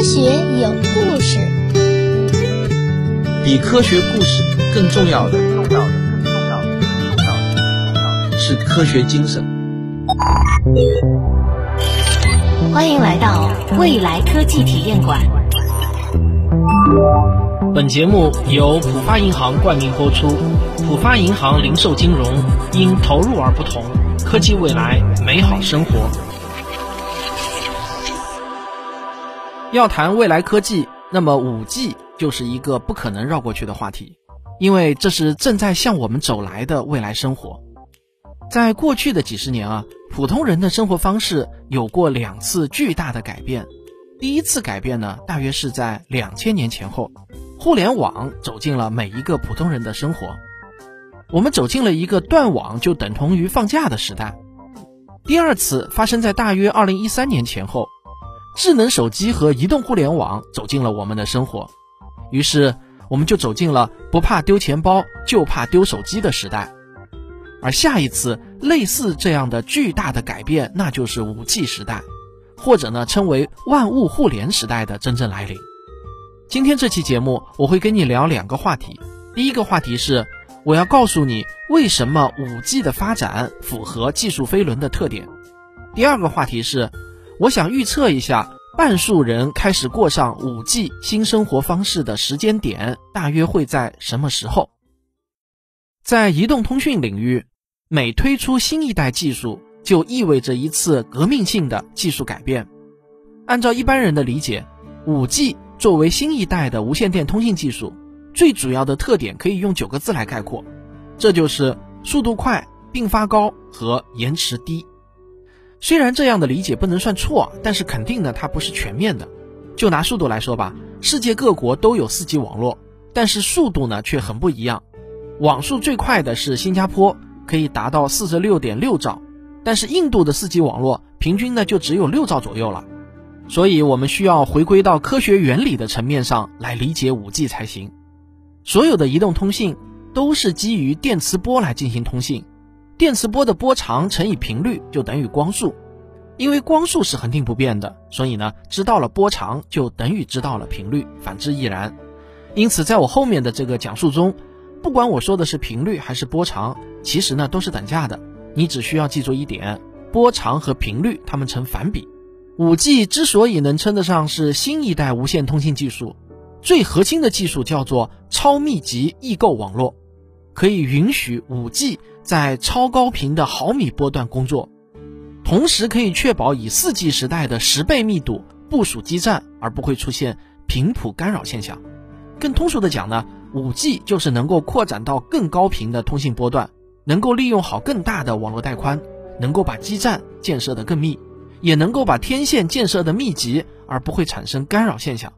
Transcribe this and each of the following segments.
科学有故事，比科学故事更重要的，重要的，更重要的，重要的是科学精神。欢迎来到未来科技体验馆。本节目由浦发银行冠名播出。浦发银行零售金融因投入而不同，科技未来，美好生活。要谈未来科技，那么五 G 就是一个不可能绕过去的话题，因为这是正在向我们走来的未来生活。在过去的几十年啊，普通人的生活方式有过两次巨大的改变。第一次改变呢，大约是在两千年前后，互联网走进了每一个普通人的生活，我们走进了一个断网就等同于放假的时代。第二次发生在大约二零一三年前后。智能手机和移动互联网走进了我们的生活，于是我们就走进了不怕丢钱包就怕丢手机的时代。而下一次类似这样的巨大的改变，那就是五 G 时代，或者呢称为万物互联时代的真正来临。今天这期节目我会跟你聊两个话题，第一个话题是我要告诉你为什么五 G 的发展符合技术飞轮的特点，第二个话题是。我想预测一下，半数人开始过上五 G 新生活方式的时间点大约会在什么时候？在移动通讯领域，每推出新一代技术，就意味着一次革命性的技术改变。按照一般人的理解，五 G 作为新一代的无线电通信技术，最主要的特点可以用九个字来概括，这就是速度快、并发高和延迟低。虽然这样的理解不能算错，但是肯定呢，它不是全面的。就拿速度来说吧，世界各国都有 4G 网络，但是速度呢却很不一样。网速最快的是新加坡，可以达到46.6兆，但是印度的 4G 网络平均呢就只有六兆左右了。所以我们需要回归到科学原理的层面上来理解 5G 才行。所有的移动通信都是基于电磁波来进行通信。电磁波的波长乘以频率就等于光速，因为光速是恒定不变的，所以呢，知道了波长就等于知道了频率，反之亦然。因此，在我后面的这个讲述中，不管我说的是频率还是波长，其实呢都是等价的。你只需要记住一点：波长和频率它们成反比。五 G 之所以能称得上是新一代无线通信技术，最核心的技术叫做超密集异构网络，可以允许五 G。在超高频的毫米波段工作，同时可以确保以 4G 时代的十倍密度部署基站，而不会出现频谱干扰现象。更通俗的讲呢，5G 就是能够扩展到更高频的通信波段，能够利用好更大的网络带宽，能够把基站建设得更密，也能够把天线建设的密集，而不会产生干扰现象。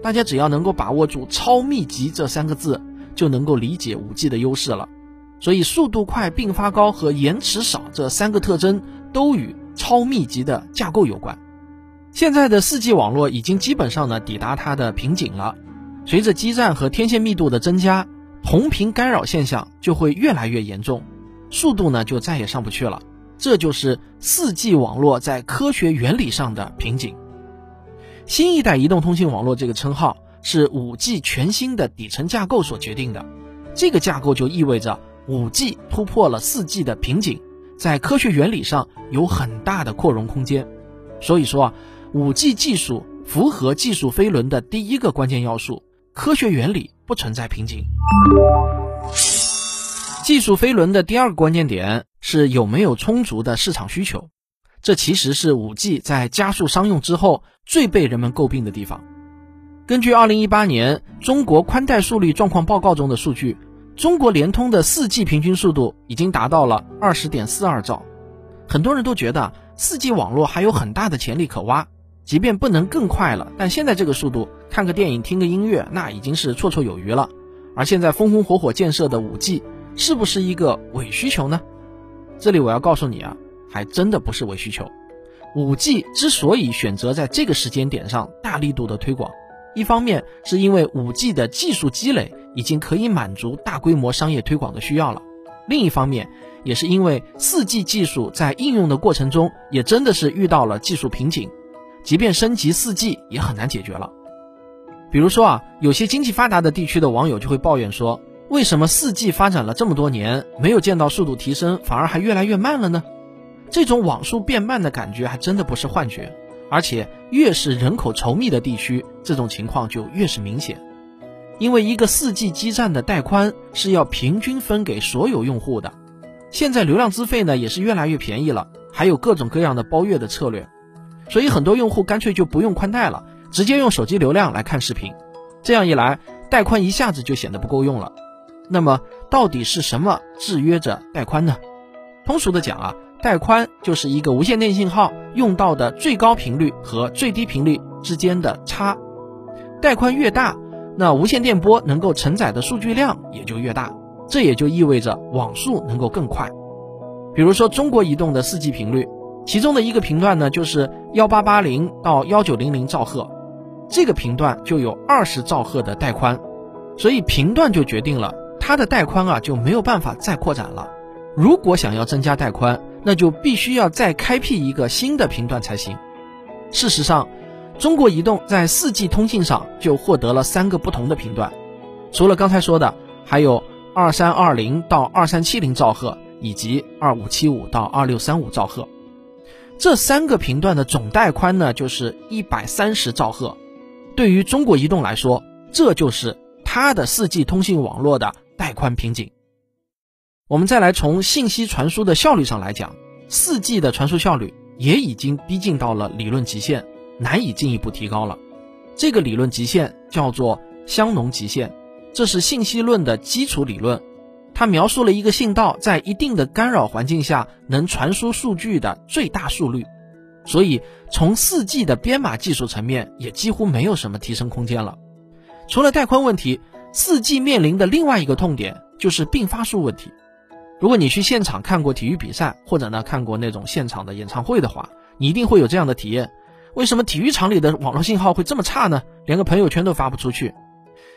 大家只要能够把握住“超密集”这三个字，就能够理解 5G 的优势了。所以，速度快、并发高和延迟少这三个特征都与超密集的架构有关。现在的 4G 网络已经基本上呢抵达它的瓶颈了。随着基站和天线密度的增加，同频干扰现象就会越来越严重，速度呢就再也上不去了。这就是 4G 网络在科学原理上的瓶颈。新一代移动通信网络这个称号是 5G 全新的底层架构所决定的，这个架构就意味着。五 G 突破了四 G 的瓶颈，在科学原理上有很大的扩容空间。所以说啊，五 G 技术符合技术飞轮的第一个关键要素：科学原理不存在瓶颈。技术飞轮的第二个关键点是有没有充足的市场需求。这其实是五 G 在加速商用之后最被人们诟病的地方。根据2018年中国宽带速率状况报告中的数据。中国联通的 4G 平均速度已经达到了二十点四二兆，很多人都觉得 4G 网络还有很大的潜力可挖，即便不能更快了，但现在这个速度，看个电影、听个音乐，那已经是绰绰有余了。而现在风风火火建设的 5G，是不是一个伪需求呢？这里我要告诉你啊，还真的不是伪需求。5G 之所以选择在这个时间点上大力度的推广，一方面是因为 5G 的技术积累。已经可以满足大规模商业推广的需要了。另一方面，也是因为 4G 技术在应用的过程中，也真的是遇到了技术瓶颈。即便升级 4G 也很难解决了。比如说啊，有些经济发达的地区的网友就会抱怨说，为什么 4G 发展了这么多年，没有见到速度提升，反而还越来越慢了呢？这种网速变慢的感觉还真的不是幻觉，而且越是人口稠密的地区，这种情况就越是明显。因为一个 4G 基站的带宽是要平均分给所有用户的，现在流量资费呢也是越来越便宜了，还有各种各样的包月的策略，所以很多用户干脆就不用宽带了，直接用手机流量来看视频。这样一来，带宽一下子就显得不够用了。那么，到底是什么制约着带宽呢？通俗的讲啊，带宽就是一个无线电信号用到的最高频率和最低频率之间的差，带宽越大。那无线电波能够承载的数据量也就越大，这也就意味着网速能够更快。比如说中国移动的 4G 频率，其中的一个频段呢就是幺八八零到幺九零零兆赫，这个频段就有二十兆赫的带宽，所以频段就决定了它的带宽啊就没有办法再扩展了。如果想要增加带宽，那就必须要再开辟一个新的频段才行。事实上。中国移动在 4G 通信上就获得了三个不同的频段，除了刚才说的，还有二三二零到二三七零兆赫以及二五七五到二六三五兆赫。这三个频段的总带宽呢，就是一百三十兆赫。对于中国移动来说，这就是它的 4G 通信网络的带宽瓶颈。我们再来从信息传输的效率上来讲，4G 的传输效率也已经逼近到了理论极限。难以进一步提高了。这个理论极限叫做香农极限，这是信息论的基础理论。它描述了一个信道在一定的干扰环境下能传输数据的最大速率。所以，从 4G 的编码技术层面也几乎没有什么提升空间了。除了带宽问题，4G 面临的另外一个痛点就是并发数问题。如果你去现场看过体育比赛，或者呢看过那种现场的演唱会的话，你一定会有这样的体验。为什么体育场里的网络信号会这么差呢？连个朋友圈都发不出去。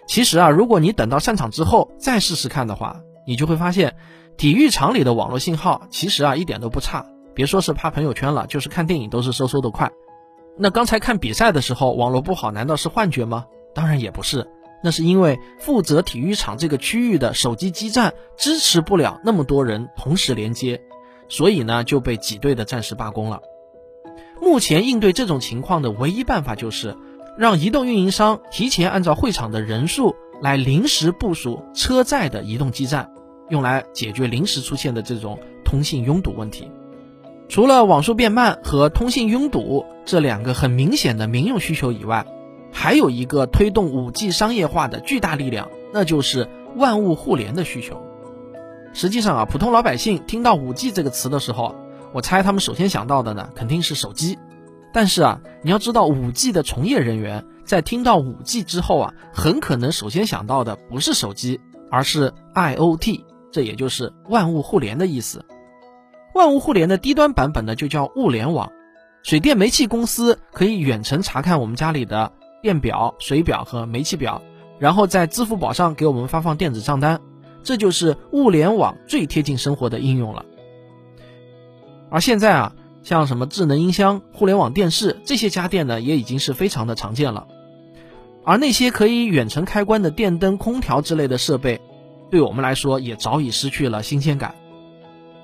其实啊，如果你等到散场之后再试试看的话，你就会发现，体育场里的网络信号其实啊一点都不差。别说是发朋友圈了，就是看电影都是嗖嗖的快。那刚才看比赛的时候网络不好，难道是幻觉吗？当然也不是，那是因为负责体育场这个区域的手机基站支持不了那么多人同时连接，所以呢就被挤兑的暂时罢工了。目前应对这种情况的唯一办法就是，让移动运营商提前按照会场的人数来临时部署车载的移动基站，用来解决临时出现的这种通信拥堵问题。除了网速变慢和通信拥堵这两个很明显的民用需求以外，还有一个推动 5G 商业化的巨大力量，那就是万物互联的需求。实际上啊，普通老百姓听到 5G 这个词的时候，我猜他们首先想到的呢，肯定是手机。但是啊，你要知道，5G 的从业人员在听到 5G 之后啊，很可能首先想到的不是手机，而是 IOT，这也就是万物互联的意思。万物互联的低端版本呢，就叫物联网。水电煤气公司可以远程查看我们家里的电表、水表和煤气表，然后在支付宝上给我们发放电子账单，这就是物联网最贴近生活的应用了。而现在啊，像什么智能音箱、互联网电视这些家电呢，也已经是非常的常见了。而那些可以远程开关的电灯、空调之类的设备，对我们来说也早已失去了新鲜感。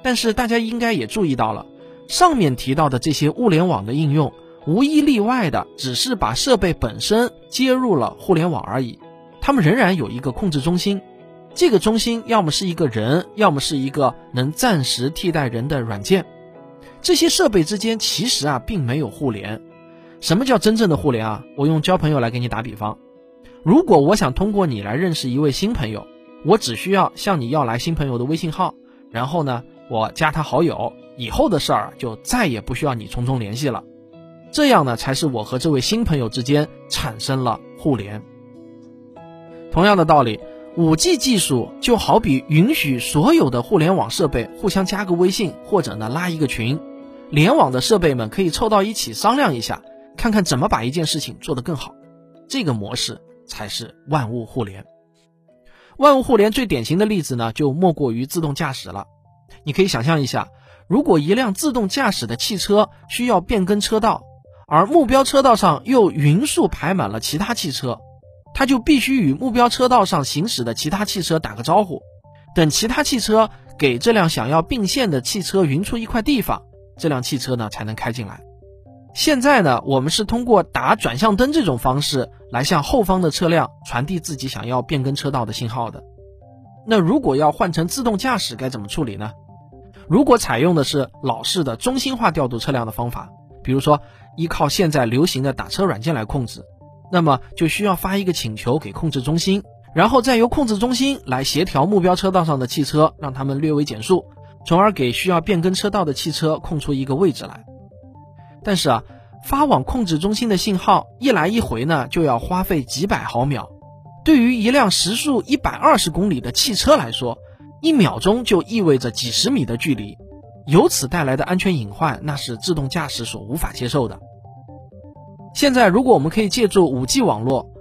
但是大家应该也注意到了，上面提到的这些物联网的应用，无一例外的只是把设备本身接入了互联网而已，他们仍然有一个控制中心，这个中心要么是一个人，要么是一个能暂时替代人的软件。这些设备之间其实啊并没有互联。什么叫真正的互联啊？我用交朋友来给你打比方。如果我想通过你来认识一位新朋友，我只需要向你要来新朋友的微信号，然后呢，我加他好友，以后的事儿就再也不需要你从中联系了。这样呢，才是我和这位新朋友之间产生了互联。同样的道理，5G 技术就好比允许所有的互联网设备互相加个微信，或者呢拉一个群。联网的设备们可以凑到一起商量一下，看看怎么把一件事情做得更好。这个模式才是万物互联。万物互联最典型的例子呢，就莫过于自动驾驶了。你可以想象一下，如果一辆自动驾驶的汽车需要变更车道，而目标车道上又匀速排满了其他汽车，他就必须与目标车道上行驶的其他汽车打个招呼，等其他汽车给这辆想要并线的汽车匀出一块地方，这辆汽车呢才能开进来。现在呢，我们是通过打转向灯这种方式来向后方的车辆传递自己想要变更车道的信号的。那如果要换成自动驾驶，该怎么处理呢？如果采用的是老式的中心化调度车辆的方法，比如说依靠现在流行的打车软件来控制，那么就需要发一个请求给控制中心，然后再由控制中心来协调目标车道上的汽车，让他们略微减速，从而给需要变更车道的汽车空出一个位置来。但是啊，发往控制中心的信号一来一回呢，就要花费几百毫秒。对于一辆时速一百二十公里的汽车来说，一秒钟就意味着几十米的距离，由此带来的安全隐患，那是自动驾驶所无法接受的。现在，如果我们可以借助五 G 网络，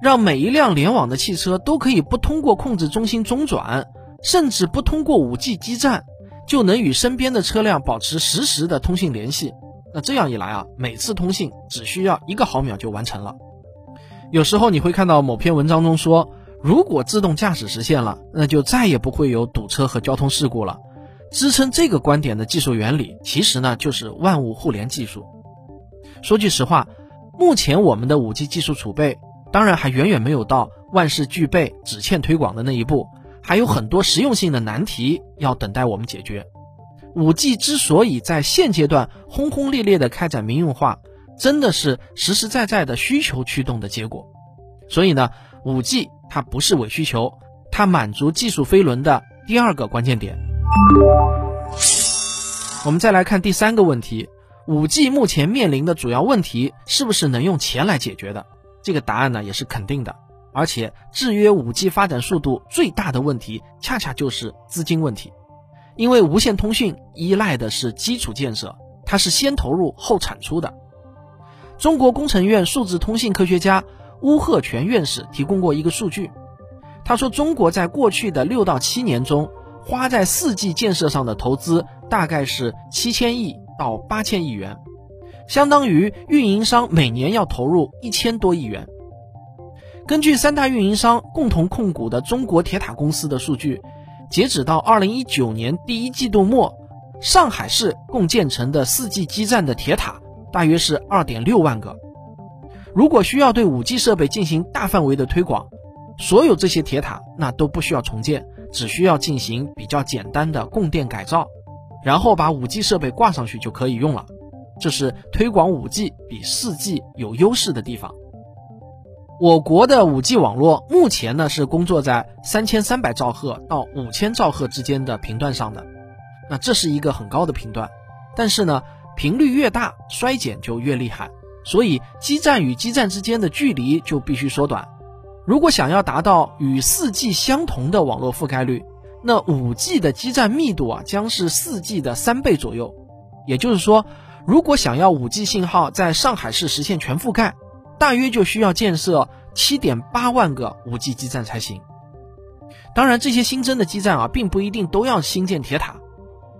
让每一辆联网的汽车都可以不通过控制中心中转，甚至不通过五 G 基站，就能与身边的车辆保持实时的通信联系。那这样一来啊，每次通信只需要一个毫秒就完成了。有时候你会看到某篇文章中说，如果自动驾驶实现了，那就再也不会有堵车和交通事故了。支撑这个观点的技术原理，其实呢就是万物互联技术。说句实话，目前我们的五 G 技术储备，当然还远远没有到万事俱备只欠推广的那一步，还有很多实用性的难题要等待我们解决。五 G 之所以在现阶段轰轰烈烈的开展民用化，真的是实实在在的需求驱动的结果。所以呢，五 G 它不是伪需求，它满足技术飞轮的第二个关键点。我们再来看第三个问题：五 G 目前面临的主要问题是不是能用钱来解决的？这个答案呢也是肯定的。而且制约五 G 发展速度最大的问题，恰恰就是资金问题。因为无线通讯依赖的是基础建设，它是先投入后产出的。中国工程院数字通信科学家邬贺铨院士提供过一个数据，他说中国在过去的六到七年中，花在四 G 建设上的投资大概是七千亿到八千亿元，相当于运营商每年要投入一千多亿元。根据三大运营商共同控股的中国铁塔公司的数据。截止到二零一九年第一季度末，上海市共建成的四 G 基站的铁塔大约是二点六万个。如果需要对五 G 设备进行大范围的推广，所有这些铁塔那都不需要重建，只需要进行比较简单的供电改造，然后把五 G 设备挂上去就可以用了。这是推广五 G 比四 G 有优势的地方。我国的五 G 网络目前呢是工作在三千三百兆赫到五千兆赫之间的频段上的，那这是一个很高的频段，但是呢频率越大衰减就越厉害，所以基站与基站之间的距离就必须缩短。如果想要达到与四 G 相同的网络覆盖率，那五 G 的基站密度啊将是四 G 的三倍左右。也就是说，如果想要五 G 信号在上海市实现全覆盖，大约就需要建设七点八万个五 G 基站才行。当然，这些新增的基站啊，并不一定都要新建铁塔，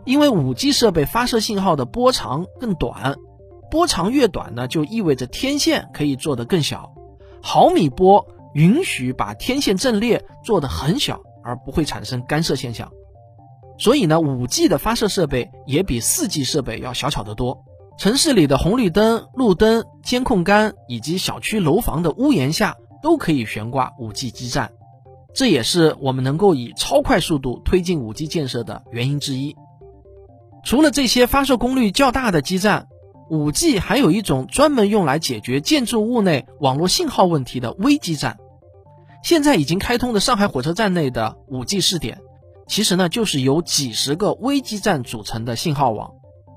因为五 G 设备发射信号的波长更短，波长越短呢，就意味着天线可以做得更小。毫米波允许把天线阵列做得很小，而不会产生干涉现象。所以呢，五 G 的发射设备也比四 G 设备要小巧得多。城市里的红绿灯、路灯、监控杆以及小区楼房的屋檐下都可以悬挂 5G 基站，这也是我们能够以超快速度推进 5G 建设的原因之一。除了这些发射功率较大的基站，5G 还有一种专门用来解决建筑物内网络信号问题的微基站。现在已经开通的上海火车站内的 5G 试点，其实呢就是由几十个微基站组成的信号网。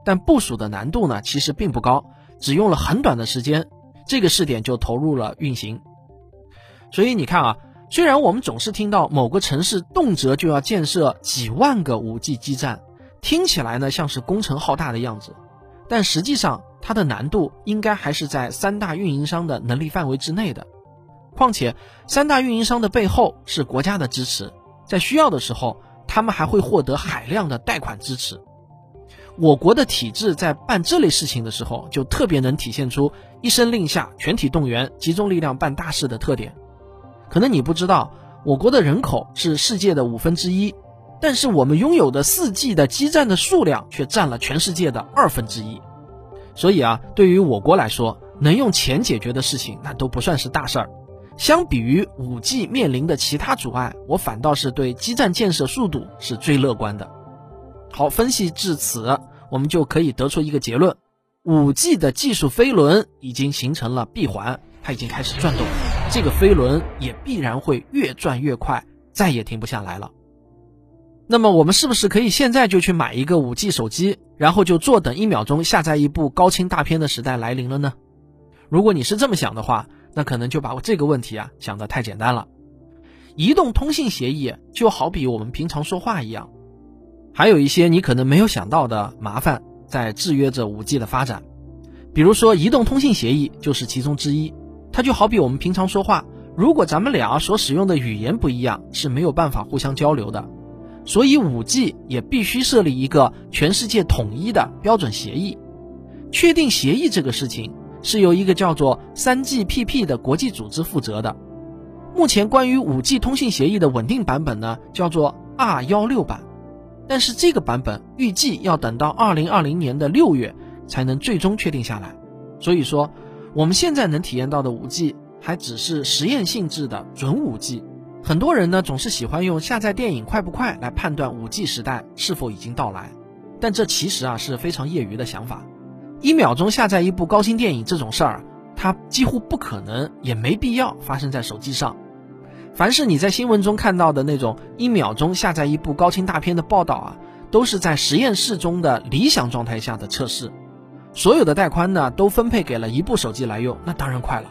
但部署的难度呢，其实并不高，只用了很短的时间，这个试点就投入了运行。所以你看啊，虽然我们总是听到某个城市动辄就要建设几万个 5G 基站，听起来呢像是工程浩大的样子，但实际上它的难度应该还是在三大运营商的能力范围之内的。况且三大运营商的背后是国家的支持，在需要的时候，他们还会获得海量的贷款支持。我国的体制在办这类事情的时候，就特别能体现出一声令下，全体动员，集中力量办大事的特点。可能你不知道，我国的人口是世界的五分之一，但是我们拥有的 4G 的基站的数量却占了全世界的二分之一。所以啊，对于我国来说，能用钱解决的事情，那都不算是大事儿。相比于 5G 面临的其他阻碍，我反倒是对基站建设速度是最乐观的。好，分析至此，我们就可以得出一个结论：5G 的技术飞轮已经形成了闭环，它已经开始转动，这个飞轮也必然会越转越快，再也停不下来了。那么，我们是不是可以现在就去买一个 5G 手机，然后就坐等一秒钟下载一部高清大片的时代来临了呢？如果你是这么想的话，那可能就把我这个问题啊想得太简单了。移动通信协议就好比我们平常说话一样，还有一些你可能没有想到的麻烦在制约着 5G 的发展。比如说，移动通信协议就是其中之一。它就好比我们平常说话，如果咱们俩所使用的语言不一样，是没有办法互相交流的。所以，5G 也必须设立一个全世界统一的标准协议。确定协议这个事情。是由一个叫做 3GPP 的国际组织负责的。目前关于 5G 通信协议的稳定版本呢，叫做 R16 版，但是这个版本预计要等到2020年的六月才能最终确定下来。所以说，我们现在能体验到的 5G 还只是实验性质的准 5G。很多人呢总是喜欢用下载电影快不快来判断 5G 时代是否已经到来，但这其实啊是非常业余的想法。一秒钟下载一部高清电影这种事儿，它几乎不可能，也没必要发生在手机上。凡是你在新闻中看到的那种一秒钟下载一部高清大片的报道啊，都是在实验室中的理想状态下的测试。所有的带宽呢，都分配给了一部手机来用，那当然快了。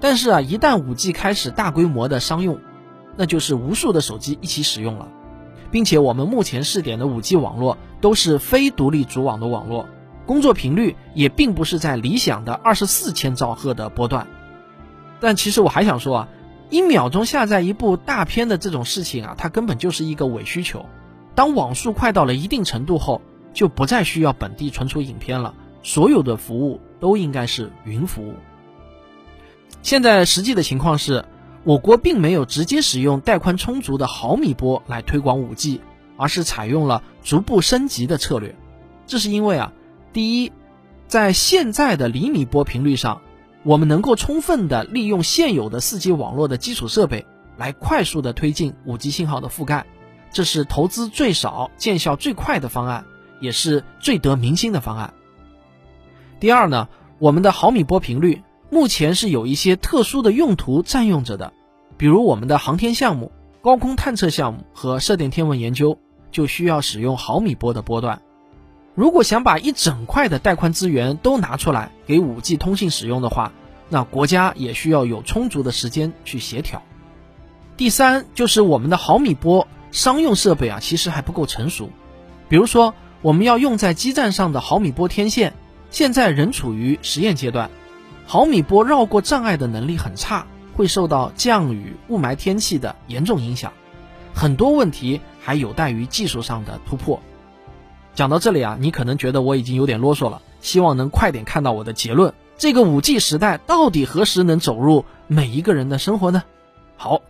但是啊，一旦五 G 开始大规模的商用，那就是无数的手机一起使用了，并且我们目前试点的五 G 网络都是非独立组网的网络。工作频率也并不是在理想的二十四千兆赫的波段，但其实我还想说啊，一秒钟下载一部大片的这种事情啊，它根本就是一个伪需求。当网速快到了一定程度后，就不再需要本地存储影片了，所有的服务都应该是云服务。现在实际的情况是，我国并没有直接使用带宽充足的毫米波来推广五 G，而是采用了逐步升级的策略。这是因为啊。第一，在现在的厘米波频率上，我们能够充分的利用现有的 4G 网络的基础设备，来快速的推进 5G 信号的覆盖，这是投资最少、见效最快的方案，也是最得民心的方案。第二呢，我们的毫米波频率目前是有一些特殊的用途占用着的，比如我们的航天项目、高空探测项目和射电天文研究，就需要使用毫米波的波段。如果想把一整块的带宽资源都拿出来给 5G 通信使用的话，那国家也需要有充足的时间去协调。第三，就是我们的毫米波商用设备啊，其实还不够成熟。比如说，我们要用在基站上的毫米波天线，现在仍处于实验阶段，毫米波绕过障碍的能力很差，会受到降雨、雾霾天气的严重影响，很多问题还有待于技术上的突破。讲到这里啊，你可能觉得我已经有点啰嗦了，希望能快点看到我的结论。这个五 G 时代到底何时能走入每一个人的生活呢？好，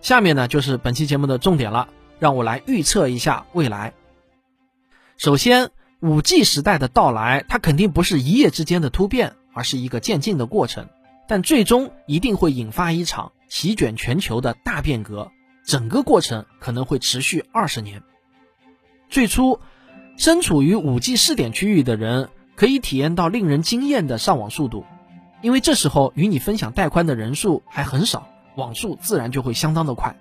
下面呢就是本期节目的重点了，让我来预测一下未来。首先，五 G 时代的到来，它肯定不是一夜之间的突变，而是一个渐进的过程，但最终一定会引发一场席卷全球的大变革，整个过程可能会持续二十年。最初。身处于 5G 试点区域的人可以体验到令人惊艳的上网速度，因为这时候与你分享带宽的人数还很少，网速自然就会相当的快。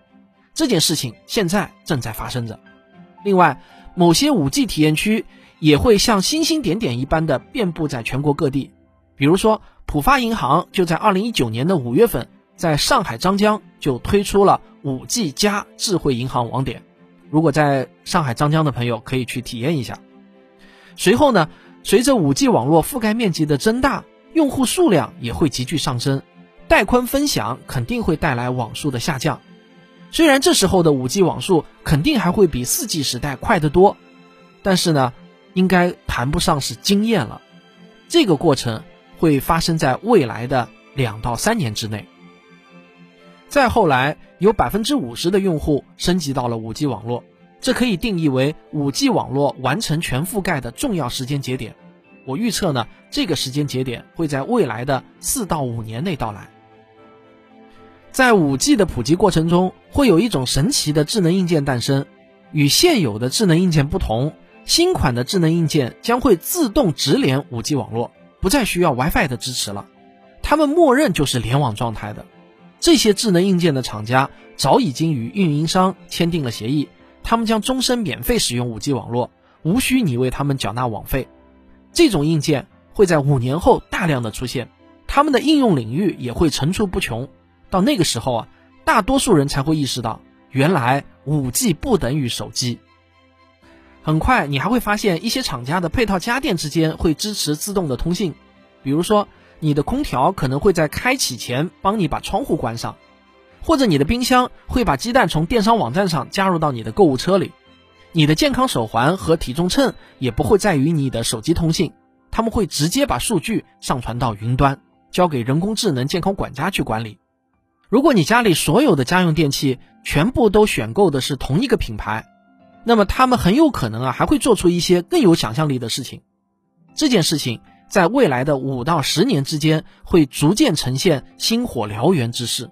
这件事情现在正在发生着。另外，某些 5G 体验区也会像星星点点一般的遍布在全国各地。比如说，浦发银行就在2019年的五月份，在上海张江就推出了 5G 加智慧银行网点。如果在上海张江的朋友可以去体验一下。随后呢，随着 5G 网络覆盖面积的增大，用户数量也会急剧上升，带宽分享肯定会带来网速的下降。虽然这时候的 5G 网速肯定还会比 4G 时代快得多，但是呢，应该谈不上是惊艳了。这个过程会发生在未来的两到三年之内。再后来，有百分之五十的用户升级到了五 G 网络，这可以定义为五 G 网络完成全覆盖的重要时间节点。我预测呢，这个时间节点会在未来的四到五年内到来。在五 G 的普及过程中，会有一种神奇的智能硬件诞生。与现有的智能硬件不同，新款的智能硬件将会自动直连五 G 网络，不再需要 WiFi 的支持了。它们默认就是联网状态的。这些智能硬件的厂家早已经与运营商签订了协议，他们将终身免费使用五 G 网络，无需你为他们缴纳网费。这种硬件会在五年后大量的出现，他们的应用领域也会层出不穷。到那个时候啊，大多数人才会意识到，原来五 G 不等于手机。很快，你还会发现一些厂家的配套家电之间会支持自动的通信，比如说你的空调可能会在开启前帮你把窗户关上，或者你的冰箱会把鸡蛋从电商网站上加入到你的购物车里，你的健康手环和体重秤也不会再与你的手机通信，他们会直接把数据上传到云端，交给人工智能健康管家去管理。如果你家里所有的家用电器全部都选购的是同一个品牌，那么他们很有可能啊还会做出一些更有想象力的事情。这件事情在未来的五到十年之间会逐渐呈现星火燎原之势。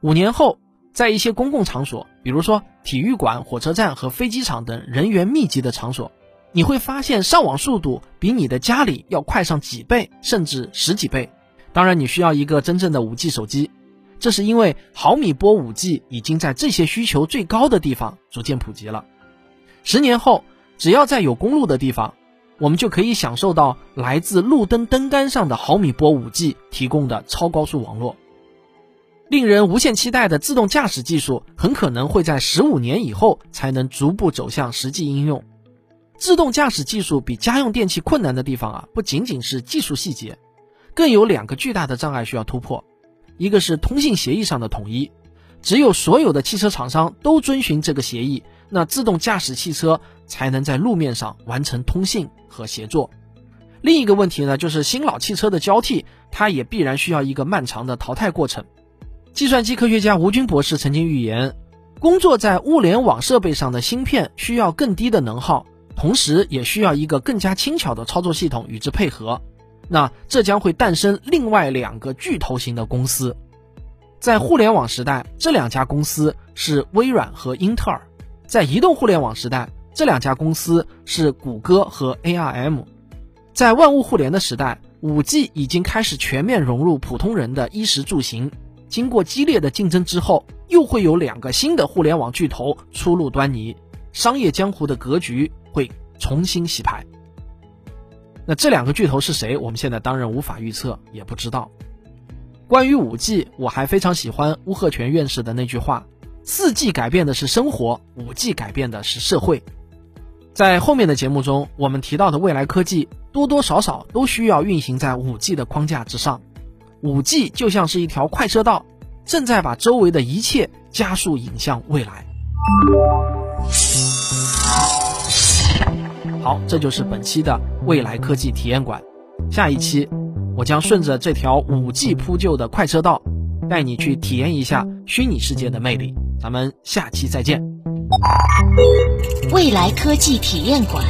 五年后，在一些公共场所，比如说体育馆、火车站和飞机场等人员密集的场所，你会发现上网速度比你的家里要快上几倍，甚至十几倍。当然，你需要一个真正的五 G 手机。这是因为毫米波五 G 已经在这些需求最高的地方逐渐普及了。十年后，只要在有公路的地方，我们就可以享受到来自路灯灯杆上的毫米波 5G 提供的超高速网络。令人无限期待的自动驾驶技术很可能会在十五年以后才能逐步走向实际应用。自动驾驶技术比家用电器困难的地方啊，不仅仅是技术细节，更有两个巨大的障碍需要突破。一个是通信协议上的统一，只有所有的汽车厂商都遵循这个协议，那自动驾驶汽车才能在路面上完成通信和协作。另一个问题呢，就是新老汽车的交替，它也必然需要一个漫长的淘汰过程。计算机科学家吴军博士曾经预言，工作在物联网设备上的芯片需要更低的能耗，同时也需要一个更加轻巧的操作系统与之配合。那这将会诞生另外两个巨头型的公司，在互联网时代，这两家公司是微软和英特尔；在移动互联网时代，这两家公司是谷歌和 ARM；在万物互联的时代，五 G 已经开始全面融入普通人的衣食住行。经过激烈的竞争之后，又会有两个新的互联网巨头初露端倪，商业江湖的格局会重新洗牌。那这两个巨头是谁？我们现在当然无法预测，也不知道。关于五 G，我还非常喜欢乌鹤泉院士的那句话：“四 G 改变的是生活，五 G 改变的是社会。”在后面的节目中，我们提到的未来科技多多少少都需要运行在五 G 的框架之上。五 G 就像是一条快车道，正在把周围的一切加速引向未来。好，这就是本期的未来科技体验馆。下一期，我将顺着这条五 G 铺就的快车道，带你去体验一下虚拟世界的魅力。咱们下期再见。未来科技体验馆。